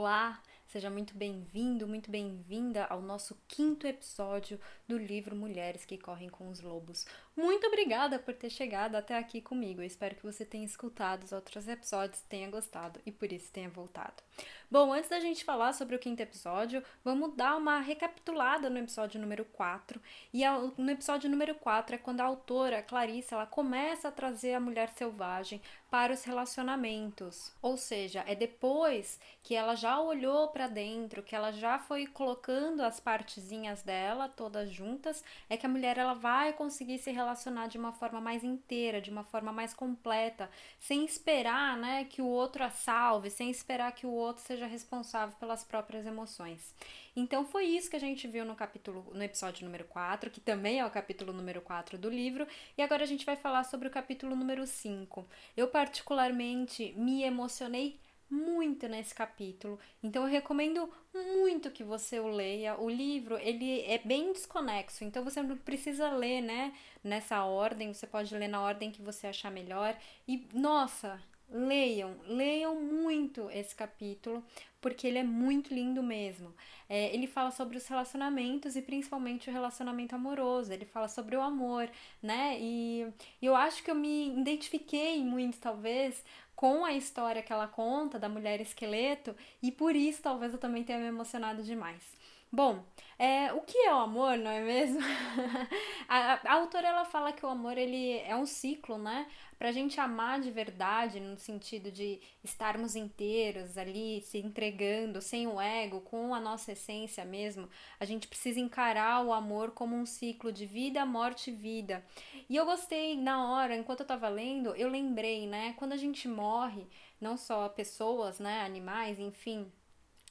Olá, seja muito bem-vindo, muito bem-vinda ao nosso quinto episódio do livro Mulheres que Correm com os Lobos. Muito obrigada por ter chegado até aqui comigo. Eu espero que você tenha escutado os outros episódios, tenha gostado e por isso tenha voltado. Bom, antes da gente falar sobre o quinto episódio, vamos dar uma recapitulada no episódio número 4. E no episódio número 4 é quando a autora, Clarissa, ela começa a trazer a mulher selvagem para os relacionamentos. Ou seja, é depois que ela já olhou para dentro, que ela já foi colocando as partezinhas dela todas juntas, é que a mulher ela vai conseguir se relacionar de uma forma mais inteira, de uma forma mais completa, sem esperar, né, que o outro a salve, sem esperar que o outro seja responsável pelas próprias emoções. Então foi isso que a gente viu no capítulo, no episódio número 4, que também é o capítulo número 4 do livro, e agora a gente vai falar sobre o capítulo número 5. Eu particularmente me emocionei muito nesse capítulo. Então eu recomendo muito que você o leia. O livro, ele é bem desconexo, então você não precisa ler, né, nessa ordem, você pode ler na ordem que você achar melhor. E nossa, leiam, leiam muito esse capítulo, porque ele é muito lindo mesmo. É, ele fala sobre os relacionamentos e principalmente o relacionamento amoroso, ele fala sobre o amor, né? E, eu acho que eu me identifiquei muito, talvez, com a história que ela conta da mulher esqueleto, e por isso talvez eu também tenha me emocionado demais. Bom, é, o que é o amor, não é mesmo? a, a, autora ela fala que o amor ele é um ciclo, né? Pra gente amar de verdade, no sentido de estarmos inteiros ali, se entregando, sem o ego, com a nossa essência mesmo, a gente precisa encarar o amor como um ciclo de vida, morte e vida. E eu gostei na hora, enquanto eu tava lendo, eu lembrei, né? Quando a gente morre, não só pessoas, né? Animais, enfim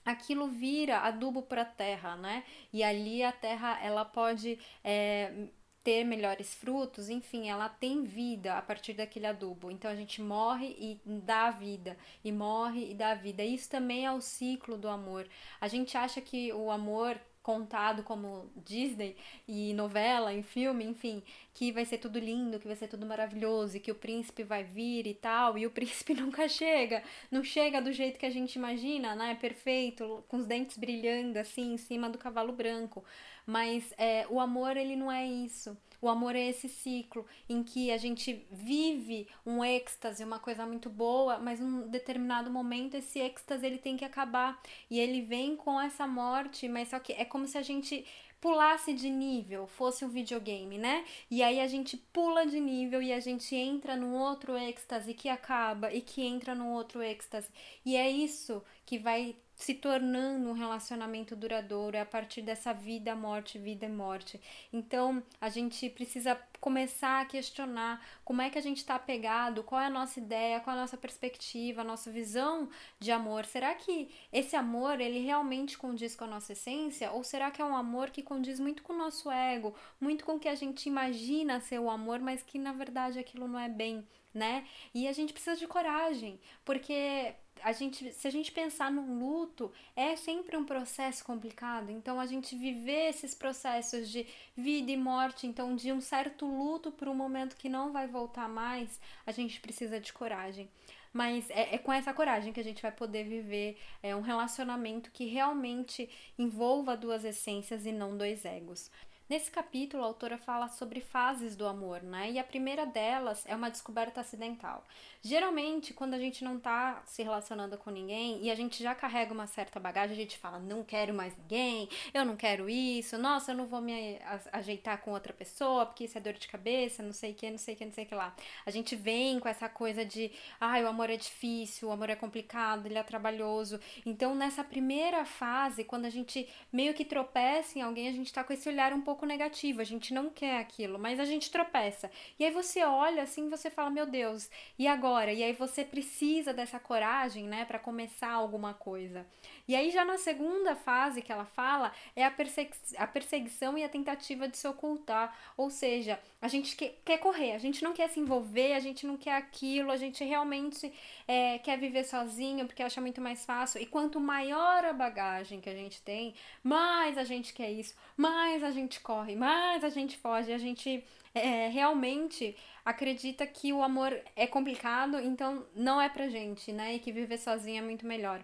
aquilo vira adubo para a terra, né? E ali a terra ela pode é, ter melhores frutos, enfim, ela tem vida a partir daquele adubo. Então a gente morre e dá vida, e morre e dá vida. Isso também é o ciclo do amor. A gente acha que o amor contado como Disney e novela, em filme, enfim, que vai ser tudo lindo, que vai ser tudo maravilhoso e que o príncipe vai vir e tal, e o príncipe nunca chega, não chega do jeito que a gente imagina, né? Perfeito, com os dentes brilhando assim em cima do cavalo branco. Mas é, o amor, ele não é isso. O amor é esse ciclo em que a gente vive um êxtase, uma coisa muito boa, mas num determinado momento esse êxtase ele tem que acabar e ele vem com essa morte, mas só que é como se a gente pulasse de nível, fosse um videogame, né? E aí a gente pula de nível e a gente entra num outro êxtase que acaba e que entra num outro êxtase. E é isso que vai se tornando um relacionamento duradouro é a partir dessa vida, morte, vida e morte. Então, a gente precisa começar a questionar como é que a gente está apegado, qual é a nossa ideia, qual é a nossa perspectiva, a nossa visão de amor. Será que esse amor, ele realmente condiz com a nossa essência? Ou será que é um amor que condiz muito com o nosso ego, muito com o que a gente imagina ser o amor, mas que na verdade aquilo não é bem, né? E a gente precisa de coragem, porque a gente, se a gente pensar num luto, é sempre um processo complicado. Então, a gente viver esses processos de vida e morte, então, de um certo luto para um momento que não vai voltar mais, a gente precisa de coragem. Mas é, é com essa coragem que a gente vai poder viver é, um relacionamento que realmente envolva duas essências e não dois egos. Nesse capítulo, a autora fala sobre fases do amor, né? E a primeira delas é uma descoberta acidental. Geralmente, quando a gente não tá se relacionando com ninguém e a gente já carrega uma certa bagagem, a gente fala: não quero mais ninguém, eu não quero isso, nossa, eu não vou me ajeitar com outra pessoa porque isso é dor de cabeça, não sei o que, não sei o que, não sei o que lá. A gente vem com essa coisa de: ai, o amor é difícil, o amor é complicado, ele é trabalhoso. Então, nessa primeira fase, quando a gente meio que tropeça em alguém, a gente tá com esse olhar um pouco pouco negativo, a gente não quer aquilo, mas a gente tropeça. E aí você olha assim, você fala, meu Deus, e agora? E aí você precisa dessa coragem, né, para começar alguma coisa. E aí já na segunda fase que ela fala é a, persegui a perseguição e a tentativa de se ocultar, ou seja, a gente quer, quer correr, a gente não quer se envolver, a gente não quer aquilo, a gente realmente é, quer viver sozinho porque acha muito mais fácil. E quanto maior a bagagem que a gente tem, mais a gente quer isso, mais a gente corre, mais a gente foge, a gente é, realmente acredita que o amor é complicado, então não é pra gente, né? E que viver sozinho é muito melhor.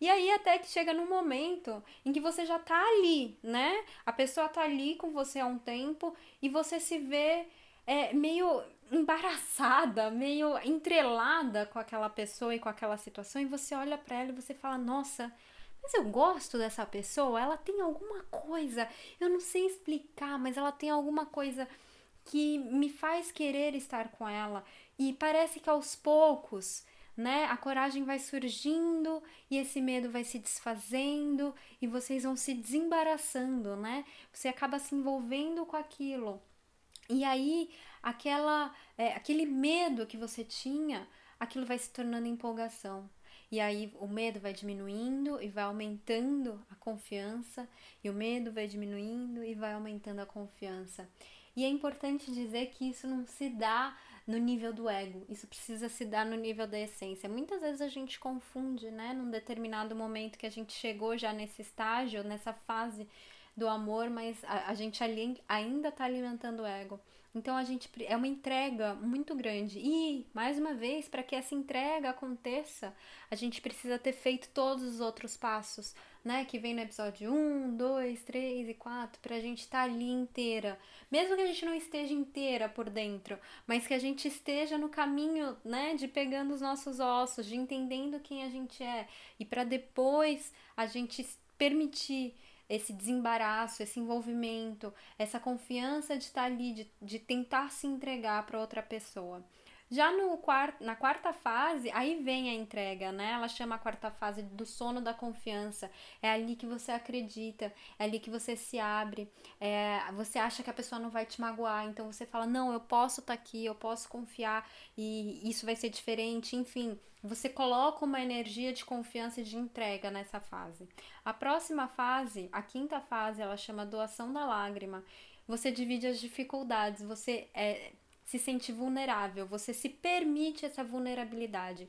E aí até que chega num momento em que você já tá ali, né? A pessoa tá ali com você há um tempo e você se vê é, meio embaraçada, meio entrelada com aquela pessoa e com aquela situação, e você olha para ela e você fala: "Nossa, mas eu gosto dessa pessoa, ela tem alguma coisa, eu não sei explicar, mas ela tem alguma coisa que me faz querer estar com ela". E parece que aos poucos né? A coragem vai surgindo e esse medo vai se desfazendo e vocês vão se desembaraçando, né? Você acaba se envolvendo com aquilo. E aí, aquela, é, aquele medo que você tinha, aquilo vai se tornando empolgação. E aí o medo vai diminuindo e vai aumentando a confiança, e o medo vai diminuindo e vai aumentando a confiança. E é importante dizer que isso não se dá no nível do ego, isso precisa se dar no nível da essência. Muitas vezes a gente confunde, né, num determinado momento que a gente chegou já nesse estágio, nessa fase do amor, mas a, a gente ali ainda está alimentando o ego. Então a gente é uma entrega muito grande. E, mais uma vez, para que essa entrega aconteça, a gente precisa ter feito todos os outros passos, né? Que vem no episódio 1, 2, 3 e 4, para a gente estar tá ali inteira. Mesmo que a gente não esteja inteira por dentro, mas que a gente esteja no caminho, né? De pegando os nossos ossos, de entendendo quem a gente é. E para depois a gente permitir esse desembaraço, esse envolvimento, essa confiança de estar ali, de, de tentar se entregar para outra pessoa. Já no quarto, na quarta fase, aí vem a entrega, né? Ela chama a quarta fase do sono da confiança. É ali que você acredita, é ali que você se abre, é, você acha que a pessoa não vai te magoar, então você fala: não, eu posso estar tá aqui, eu posso confiar e isso vai ser diferente. Enfim, você coloca uma energia de confiança e de entrega nessa fase. A próxima fase, a quinta fase, ela chama doação da lágrima. Você divide as dificuldades, você é, se sente vulnerável, você se permite essa vulnerabilidade.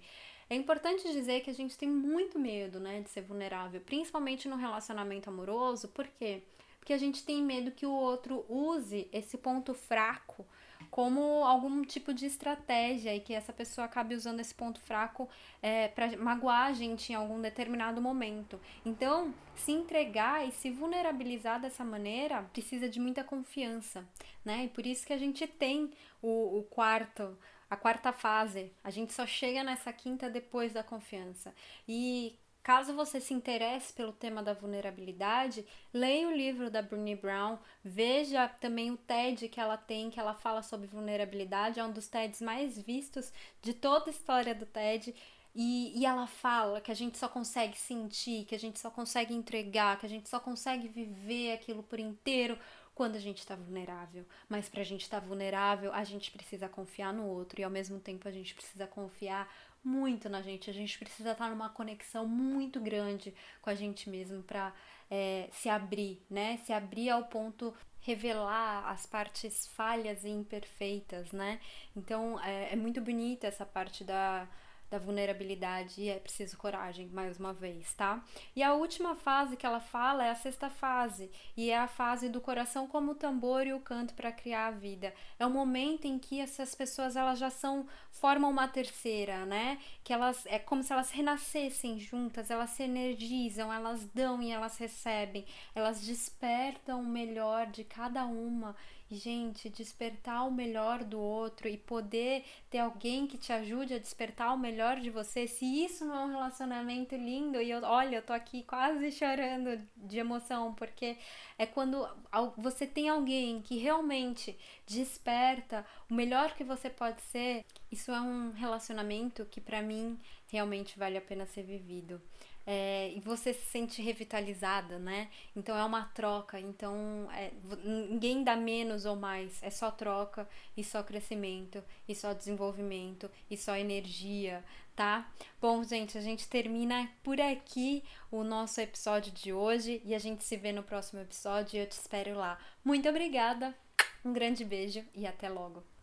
É importante dizer que a gente tem muito medo, né, de ser vulnerável, principalmente no relacionamento amoroso, por quê? Porque a gente tem medo que o outro use esse ponto fraco como algum tipo de estratégia e que essa pessoa acabe usando esse ponto fraco é, para magoar a gente em algum determinado momento. Então, se entregar e se vulnerabilizar dessa maneira precisa de muita confiança, né? E por isso que a gente tem o, o quarto a quarta fase. A gente só chega nessa quinta depois da confiança. E Caso você se interesse pelo tema da vulnerabilidade, leia o livro da Brené Brown, veja também o TED que ela tem, que ela fala sobre vulnerabilidade, é um dos TEDs mais vistos de toda a história do TED. E, e ela fala que a gente só consegue sentir, que a gente só consegue entregar, que a gente só consegue viver aquilo por inteiro quando a gente está vulnerável. Mas para a gente estar tá vulnerável, a gente precisa confiar no outro e ao mesmo tempo a gente precisa confiar muito na gente. A gente precisa estar numa conexão muito grande com a gente mesmo para é, se abrir, né? Se abrir ao ponto revelar as partes falhas e imperfeitas, né? Então é, é muito bonita essa parte da da vulnerabilidade e é preciso coragem, mais uma vez, tá? E a última fase que ela fala é a sexta fase, e é a fase do coração como o tambor e o canto para criar a vida. É o momento em que essas pessoas elas já são formam uma terceira, né? Que elas é como se elas renascessem juntas, elas se energizam, elas dão e elas recebem, elas despertam o melhor de cada uma gente, despertar o melhor do outro e poder ter alguém que te ajude a despertar o melhor de você, se isso não é um relacionamento lindo, e eu, olha, eu tô aqui quase chorando de emoção, porque é quando você tem alguém que realmente desperta o melhor que você pode ser, isso é um relacionamento que para mim realmente vale a pena ser vivido é, e você se sente revitalizada, né? Então é uma troca, então é, ninguém dá menos ou mais, é só troca e só crescimento e só desenvolvimento e só energia, tá? Bom, gente, a gente termina por aqui o nosso episódio de hoje e a gente se vê no próximo episódio e eu te espero lá. Muito obrigada, um grande beijo e até logo.